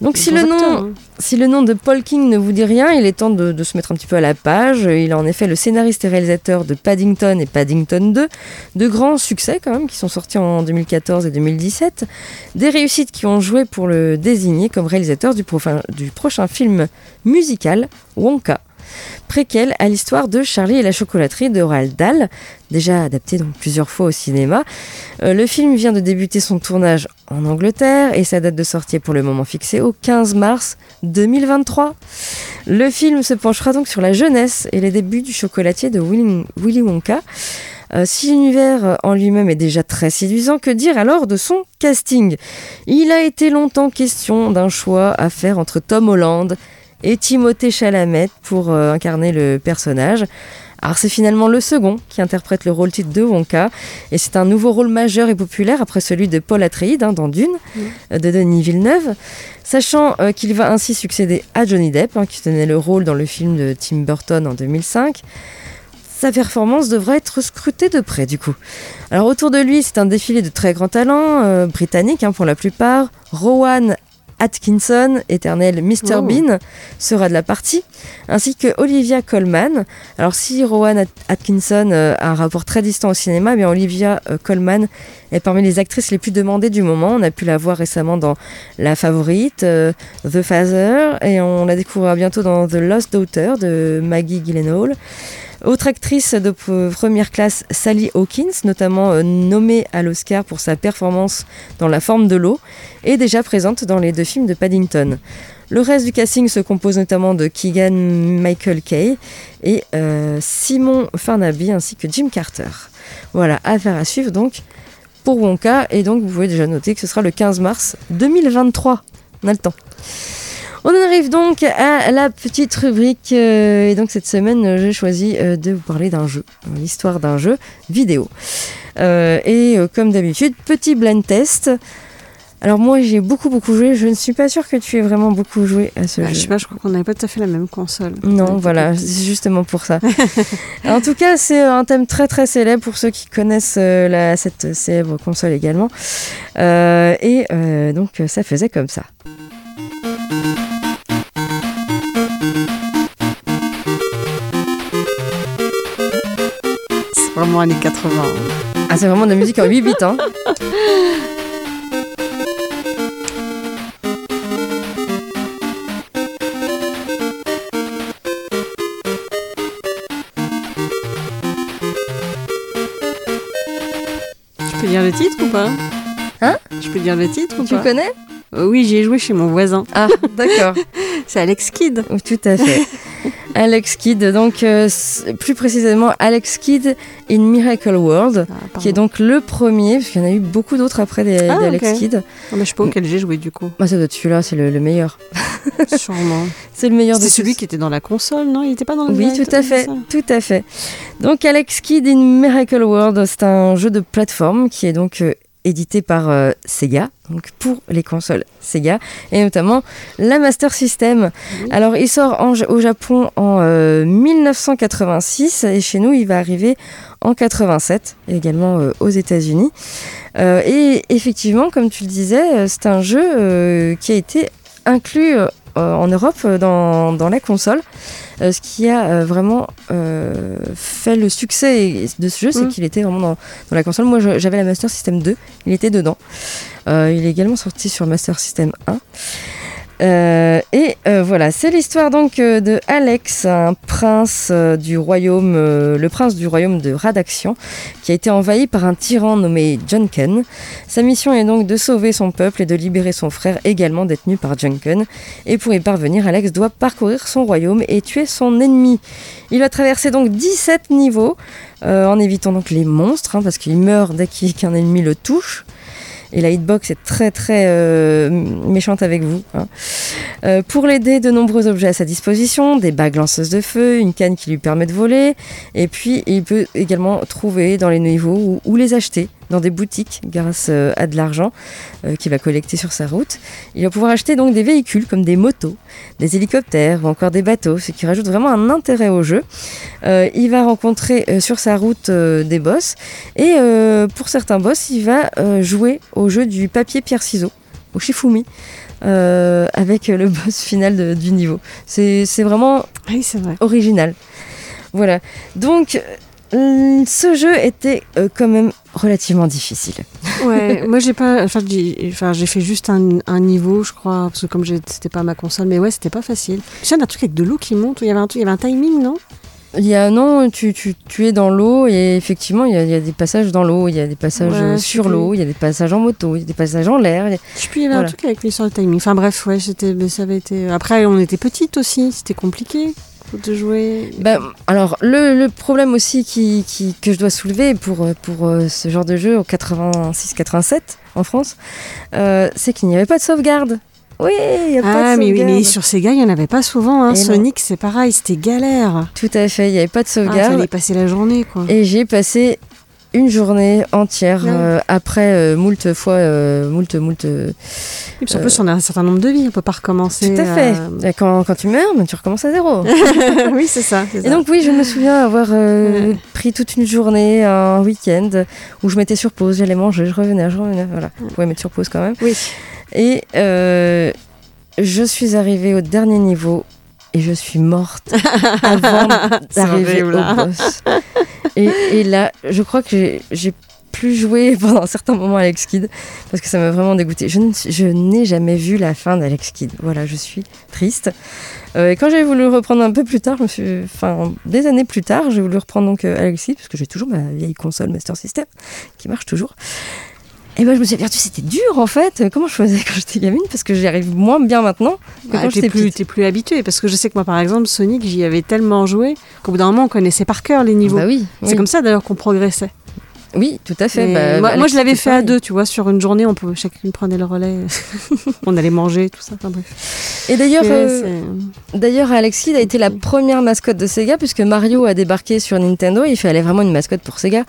Donc si le, nom, hein. si le nom de Paul King ne vous dit rien, il est temps de, de se mettre un petit peu à la page. Il est en effet le scénariste et réalisateur de Paddington et Paddington 2, de grands succès quand même, qui sont sortis en 2014 et 2017. Des réussites qui ont joué pour le désigner comme réalisateur du prochain film musical Wonka. Préquel à l'histoire de Charlie et la chocolaterie de Roald Dahl, déjà adapté plusieurs fois au cinéma. Euh, le film vient de débuter son tournage en Angleterre et sa date de sortie est pour le moment fixée au 15 mars 2023. Le film se penchera donc sur la jeunesse et les débuts du chocolatier de Willy, Wonka. Euh, si l'univers en lui-même est déjà très séduisant, que dire alors de son casting? Il a été longtemps question d'un choix à faire entre Tom Holland et Timothée Chalamet pour euh, incarner le personnage. Alors c'est finalement le second qui interprète le rôle titre de Wonka et c'est un nouveau rôle majeur et populaire après celui de Paul Atreides hein, dans Dune euh, de Denis Villeneuve, sachant euh, qu'il va ainsi succéder à Johnny Depp hein, qui tenait le rôle dans le film de Tim Burton en 2005. Sa performance devra être scrutée de près du coup. Alors autour de lui, c'est un défilé de très grands talents, euh, britanniques hein, pour la plupart. Rowan Atkinson, éternel Mr. Oh. Bean, sera de la partie, ainsi que Olivia Colman. Alors si Rowan At- Atkinson euh, a un rapport très distant au cinéma, eh bien Olivia euh, Colman est parmi les actrices les plus demandées du moment. On a pu la voir récemment dans La Favorite, euh, The Father, et on la découvrira bientôt dans The Lost Daughter de Maggie Gyllenhaal. Autre actrice de première classe, Sally Hawkins, notamment euh, nommée à l'Oscar pour sa performance dans La forme de l'eau, est déjà présente dans les deux films de Paddington. Le reste du casting se compose notamment de Keegan Michael Kay et euh, Simon Farnaby ainsi que Jim Carter. Voilà, affaire à suivre donc pour Wonka et donc vous pouvez déjà noter que ce sera le 15 mars 2023. On a le temps. On en arrive donc à la petite rubrique euh, et donc cette semaine euh, j'ai choisi euh, de vous parler d'un jeu, l'histoire d'un jeu vidéo. Euh, et comme d'habitude, petit blind test. Alors moi j'ai beaucoup beaucoup joué, je ne suis pas sûre que tu aies vraiment beaucoup joué à ce Bah, jeu. je sais pas, je crois qu'on n'avait pas tout à fait la même console. Non, voilà, c'est justement pour ça. en tout cas, c'est un thème très très célèbre pour ceux qui connaissent euh, la, cette célèbre console également. Euh, et euh, donc ça faisait comme ça. Vraiment années 80. Ah, c'est vraiment de la musique en 8 bits, hein Je peux dire le titre ou pas Hein Je peux dire le titre ou Tu pas connais Euh, Oui, j'y ai joué chez mon voisin. Ah, d'accord. C'est Alex Kidd. Tout à fait. Alex Kidd, donc euh, plus précisément Alex Kidd in Miracle World, Ah, qui est donc le premier, parce qu'il y en a eu beaucoup d'autres après des- Ah, d'Alex ok. Kidd. Non, mais je sais pas auquel j'ai joué du coup. Moi, ça doit être celui-là, c'est le, le meilleur. Sûrement. C'est le meilleur de C'était celui tous. qui était dans la console, non? Il était pas dans le Oui, direct, tout à fait, tout à fait. Donc Alex Kidd in Miracle World, c'est un jeu de plateforme qui est donc euh, édité par euh, Sega, donc pour les consoles Sega, et notamment la Master System. Alors il sort en- au Japon en euh, 1986 et chez nous il va arriver en 87, et également euh, aux États-Unis. Euh, et effectivement, comme tu le disais, euh, c'est un jeu euh, qui a été inclus euh, en Europe euh, dans, dans la console. Euh, ce qui a euh, vraiment euh, fait le succès de ce jeu, c'est Mm. qu'il était vraiment dans, dans la console. Moi, j'avais la Master System 2, il était dedans. Euh, il est également sorti sur Master System 1. Euh, et euh, voilà, c'est l'histoire donc euh, de Alex, un prince du royaume, le prince du royaume de Radaxian, qui a été envahi par un tyran nommé Junken. Sa mission est donc de sauver son peuple et de libérer son frère également détenu par Junken. Et pour y parvenir, Alex doit parcourir son royaume et tuer son ennemi. Il va traverser donc 17 niveaux en évitant donc les monstres, hein, parce qu'il meurt dès qu'un ennemi le touche. Et la hitbox est très très euh, méchante avec vous. hein. Euh, pour l'aider, de nombreux objets à sa disposition, des bagues lanceuses de feu, une canne qui lui permet de voler, et puis il peut également trouver dans les niveaux ou, ou les acheter dans des boutiques grâce euh, à de l'argent euh, qu'il va collecter sur sa route. Il va pouvoir acheter donc des véhicules comme des motos, des hélicoptères ou encore des bateaux, ce qui rajoute vraiment un intérêt au jeu. Euh, il va rencontrer sur sa route des boss et pour certains boss, il va jouer au jeu du papier pierre ciseaux, au Shifumi. euh, avec le boss final de- du niveau. C'est vraiment Oui, c'est vrai. original. Voilà. Donc, ce jeu était quand même relativement difficile. Ouais, moi j'ai pas, enfin j'ai enfin, fait juste un, un niveau, je crois, parce que comme c'était pas ma console, mais ouais, c'était pas facile. Tu sais, il y a un truc avec de l'eau qui monte, il y avait un truc, il y avait un timing, non Il y a non, tu, tu, tu es dans l'eau et effectivement il y, a, il y a des passages dans l'eau, il y a des passages Ouais, euh, sur l'eau, il y a des passages en moto, il y a des passages en l'air. il y a- Je plus, il y avait Voilà. un truc avec l'histoire de timing. Enfin bref, ouais, c'était, ça avait été. Après, on était petites aussi, c'était compliqué de jouer. Ben, alors le, le problème aussi qui, qui- que je dois soulever pour, pour euh, ce genre de jeu en 86-87 en France, euh, c'est qu'il n'y avait pas de sauvegarde. Oui, il n'y a pas Ah, de mais, oui, sauvegarde. mais sur Sega, il y en avait pas souvent. Hein. Non. Sonic, c'est pareil, c'était galère. Tout à fait, il n'y avait pas de Ah, sauvegarde. fallait passer la journée, quoi. Et j'ai passé une journée entière euh, après euh, moult fois, euh, moult, moult. Et puis en plus, on a un certain nombre de vies, on peut pas recommencer. tout à fait. Et Quand, quand tu meurs, ben, tu recommences à zéro. oui, c'est ça. Et ça. donc oui, je me souviens avoir Ouais. pris toute une journée, un week-end, où je mettais sur pause, j'allais manger, je revenais, je revenais, voilà. Vous pouvez mettre sur pause quand même. Oui. Et je suis arrivée au dernier niveau et je suis morte avant d'arriver au là. boss. Et, et là, je crois que j'ai- plus joué pendant un certain moment à Alex Kidd parce que ça m'a vraiment dégoûté. Je n'ai jamais vu la fin d'Alex Kidd. Voilà, je suis triste. Euh, et quand j'ai voulu reprendre un peu plus tard, je me suis, enfin, des années plus tard, j'ai voulu reprendre donc euh, Alex Kidd parce que j'ai toujours ma vieille console Master System qui marche toujours. Et moi, je me suis aperçue c'était dur en fait. Comment je faisais quand j'étais gamine? Parce que j'y arrive moins bien maintenant que Bah, quand j'étais plus, t'es plus habitué parce que je sais que moi par exemple Sonic j'y avais tellement joué qu'au bout d'un moment on connaissait par cœur les niveaux. Bah oui, C'est oui. comme ça d'ailleurs qu'on progressait. Oui, tout à fait. Bah, moi, bah, moi, je l'avais fait à deux, tu vois, sur une journée on peut chacune prenait le relais, on allait manger tout ça. Enfin bref. Et d'ailleurs, euh, D'ailleurs, Alex Kidd a été la première mascotte de Sega puisque Mario a débarqué sur Nintendo et il fallait vraiment une mascotte pour Sega.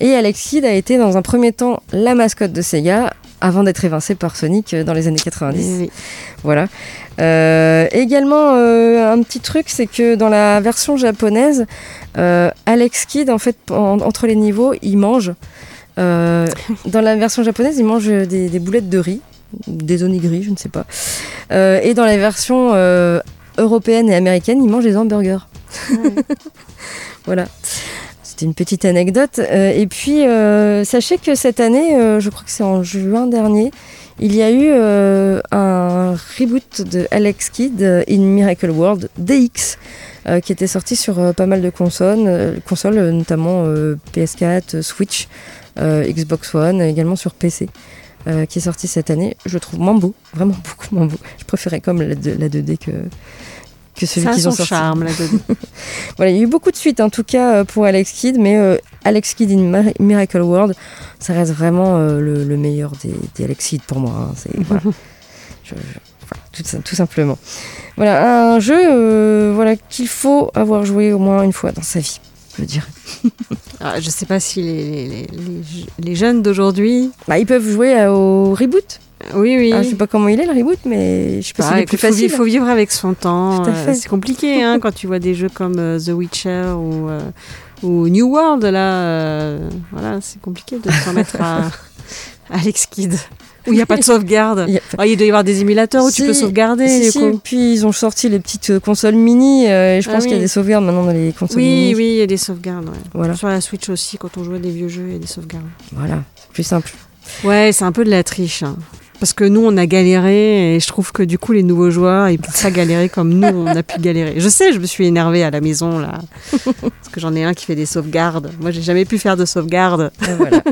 Et Alex Kidd a été dans un premier temps la mascotte de Sega avant d'être évincé par Sonic euh, dans les années 90. Eh oui. Voilà. Euh, également, euh, un petit truc, c'est que dans la version japonaise, euh, Alex Kidd, en fait, en- entre les niveaux, il mange. Euh, dans la version japonaise, il mange des, des boulettes de riz, des onigiri, je ne sais pas. Euh, et dans la version euh, européenne et américaine, il mange des hamburgers. voilà. C'était une petite anecdote. Et puis, sachez que cette année, je crois que c'est en juin dernier, il y a eu euh, un reboot de Alex Kidd euh, in Miracle World DX euh, qui était sorti sur pas mal de consoles, consoles notamment euh, PS4, euh, Switch, Xbox One, également sur PC. qui est sorti cette année, je trouve moins beau, vraiment beaucoup moins beau. Je préférais comme la 2D que, que celui qu'ils ont son sorti. charme là. Voilà, il y a eu beaucoup de suites en tout cas euh, pour Alex Kidd, mais euh, Alex Kidd in Mar- Miracle World, ça reste vraiment euh, le, le meilleur des, des Alex Kidd pour moi. hein. C'est voilà. Je- je- voilà, tout, simplement. Voilà, un jeu euh, voilà, qu'il faut avoir joué au moins une fois dans sa vie, je dirais. Ah, je sais pas si les, les, les, les jeunes d'aujourd'hui. Bah, ils peuvent jouer au reboot. Oui, oui. Ah, je sais pas comment il est le reboot, mais je sais pas si c'est plus facile. Il faut vivre avec son temps. Fait. c'est compliqué hein, quand tu vois des jeux comme euh, The Witcher ou, euh, ou New World. Là, euh, voilà, c'est compliqué de s'en mettre à Alex Kidd. Où il n'y a pas de sauvegarde. il, a... oh, il, doit y avoir des émulateurs où si, tu peux sauvegarder. Si, si. Puis ils ont sorti les petites consoles mini. et je pense ah, qu'il y a des sauvegardes maintenant dans les consoles oui, mini. Oui, il y a des sauvegardes. Ouais. Voilà. Sur la Switch aussi, quand on joue à des vieux jeux, il y a des sauvegardes. Voilà, c'est plus simple. Ouais, c'est un peu de la triche. Hein. Parce que nous, on a galéré et je trouve que du coup, les nouveaux joueurs, ils peuvent pas galérer comme nous, on a pu galérer. Je sais, je me suis énervée à la maison, là. Parce que j'en ai un qui fait des sauvegardes. Moi, j'ai jamais pu faire de sauvegarde. Et voilà.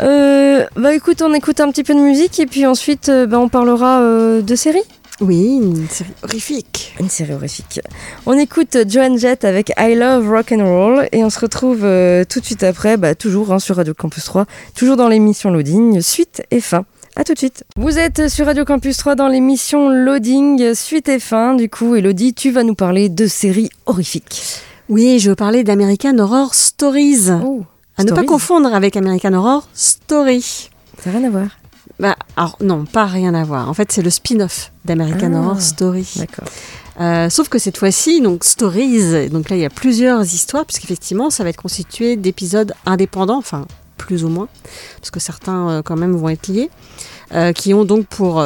euh, bah écoute, on écoute un petit peu de musique et puis ensuite, euh, bah, on parlera euh, de séries. Oui, une série horrifique. Une série horrifique. On écoute Joan Jett avec I Love Rock and Roll et on se retrouve euh, tout de suite après, bah, toujours hein, sur Radio Campus 3, toujours dans l'émission Loading, suite et fin. A tout de suite. Vous êtes sur Radio Campus 3 dans l'émission Loading, suite et fin. Du coup, Elodie, tu vas nous parler de séries horrifiques. Oui, je veux parler d'American Horror Stories. Oh, à ne pas confondre avec American Horror Story. Ça n'a rien à voir. Bah, alors non, pas rien à voir. En fait, c'est le spin-off d'American Ah, Horror Story. D'accord. Euh, sauf que cette fois-ci, donc Stories, donc là il y a plusieurs histoires, puisqu'effectivement ça va être constitué d'épisodes indépendants, enfin plus ou moins, parce que certains euh, quand même vont être liés, euh, qui ont donc pour,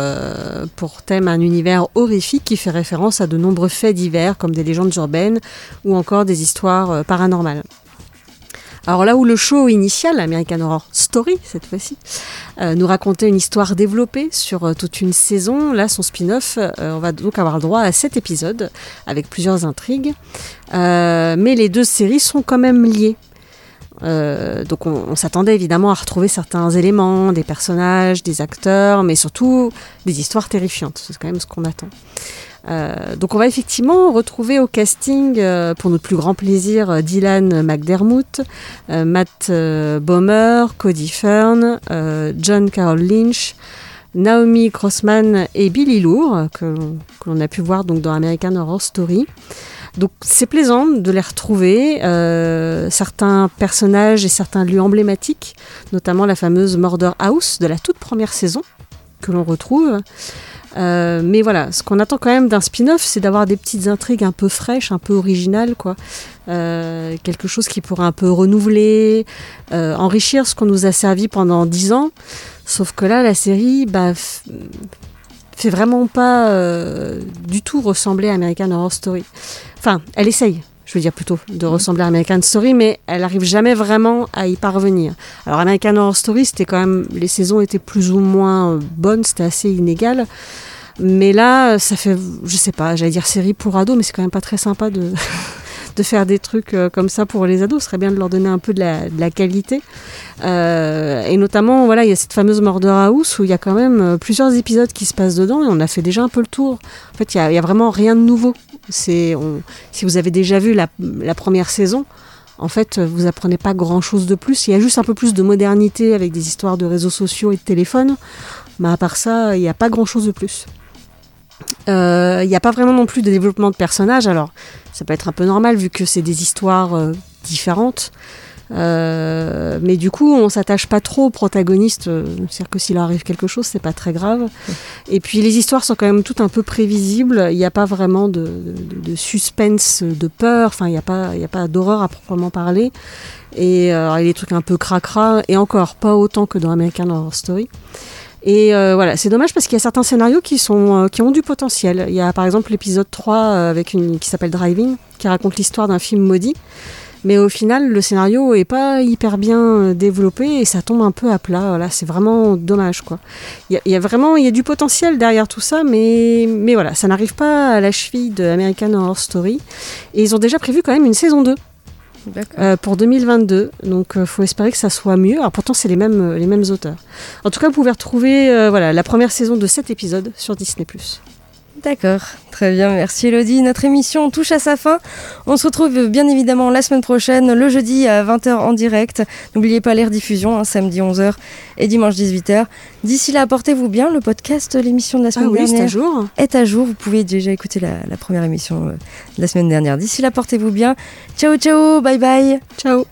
pour thème un univers horrifique qui fait référence à de nombreux faits divers, comme des légendes urbaines ou encore des histoires paranormales. Alors là où le show initial, American Horror Story cette fois-ci, euh, nous racontait une histoire développée sur euh, toute une saison, là son spin-off, euh, on va donc avoir le droit à sept épisodes avec plusieurs intrigues, mais les deux séries sont quand même liées. Donc on, on s'attendait évidemment à retrouver certains éléments, des personnages, des acteurs, mais surtout des histoires terrifiantes. C'est quand même ce qu'on attend. Euh, donc on va effectivement retrouver au casting, euh, pour notre plus grand plaisir, euh, Dylan McDermott, euh, Matt Bomer, Cody Fern, John Carroll Lynch, Naomi Crossman et Billy Lourd, que, l'on- que l'on a pu voir donc dans American Horror Story. Donc c'est plaisant de les retrouver, certains personnages et certains lieux emblématiques, notamment la fameuse Murder House de la toute première saison que l'on retrouve. Euh, mais voilà, ce qu'on attend quand même d'un spin-off, c'est d'avoir des petites intrigues un peu fraîches, un peu originales, quoi. Euh, quelque chose qui pourrait un peu renouveler, euh, enrichir ce qu'on nous a servi pendant dix ans. Sauf que là, la série, bah, fait vraiment pas du tout ressembler à American Horror Story. Enfin, elle essaye, je veux dire plutôt, de ressembler à American Story, mais elle arrive jamais vraiment à y parvenir. Alors American Horror Story, c'était quand même, les saisons étaient plus ou moins euh, bonnes, c'était assez inégal. Mais là, ça fait, je sais pas, j'allais dire série pour ados, mais c'est quand même pas très sympa de, de faire des trucs euh, comme ça pour les ados. Ce serait bien de leur donner un peu de la, qualité. Euh, et notamment, voilà, il y a cette fameuse Murder House où il y a quand même euh, plusieurs épisodes qui se passent dedans et on a fait déjà un peu le tour. En fait, il y a, vraiment rien de nouveau. Si vous avez déjà vu la, première saison, en fait, vous apprenez pas grand chose de plus. Il y a juste un peu plus de modernité avec des histoires de réseaux sociaux et de téléphones. Mais à part ça, il n'y a pas grand chose de plus. Euh, Il n'y a pas vraiment non plus de développement de personnages. Alors, ça peut être un peu normal vu que c'est des histoires euh, différentes. Euh, mais du coup, on s'attache pas trop aux protagonistes. euh, C'est-à-dire que s'il arrive quelque chose, c'est pas très grave. Et puis, les histoires sont quand même toutes un peu prévisibles. Il n'y a pas vraiment de, suspense, de peur. Enfin, il n'y a pas, a pas d'horreur à proprement parler. Et euh, il y a des trucs un peu cracra. Et encore, pas autant que dans American Horror Story. Et euh, voilà, c'est dommage parce qu'il y a certains scénarios qui, sont, euh, qui ont du potentiel. Il y a par exemple l'épisode 3 euh, avec une, qui s'appelle Driving, qui raconte l'histoire d'un film maudit. Mais au final, le scénario est pas hyper bien développé et ça tombe un peu à plat. Voilà, c'est vraiment dommage, quoi. Il y, a- il y a vraiment il y a du potentiel derrière tout ça, mais, mais voilà, ça n'arrive pas à la cheville de American Horror Story. Et ils ont déjà prévu quand même une saison 2 euh, pour 2022. Donc, il faut espérer que ça soit mieux. Alors, pourtant, c'est les mêmes, euh, les mêmes auteurs. En tout cas, vous pouvez retrouver euh, voilà, la première saison de cet épisode sur Disney+. D'accord, très bien, merci Elodie. Notre émission touche à sa fin. On se retrouve bien évidemment la semaine prochaine, le jeudi à 20h en direct. N'oubliez pas les rediffusions, hein, samedi 11h et dimanche 18h. D'ici là, portez-vous bien. Le podcast, l'émission de la semaine Ah oui, dernière à jour. est à jour. Vous pouvez déjà écouter la, la première émission euh, de la semaine dernière. D'ici là, portez-vous bien. Ciao, ciao, bye bye. Ciao.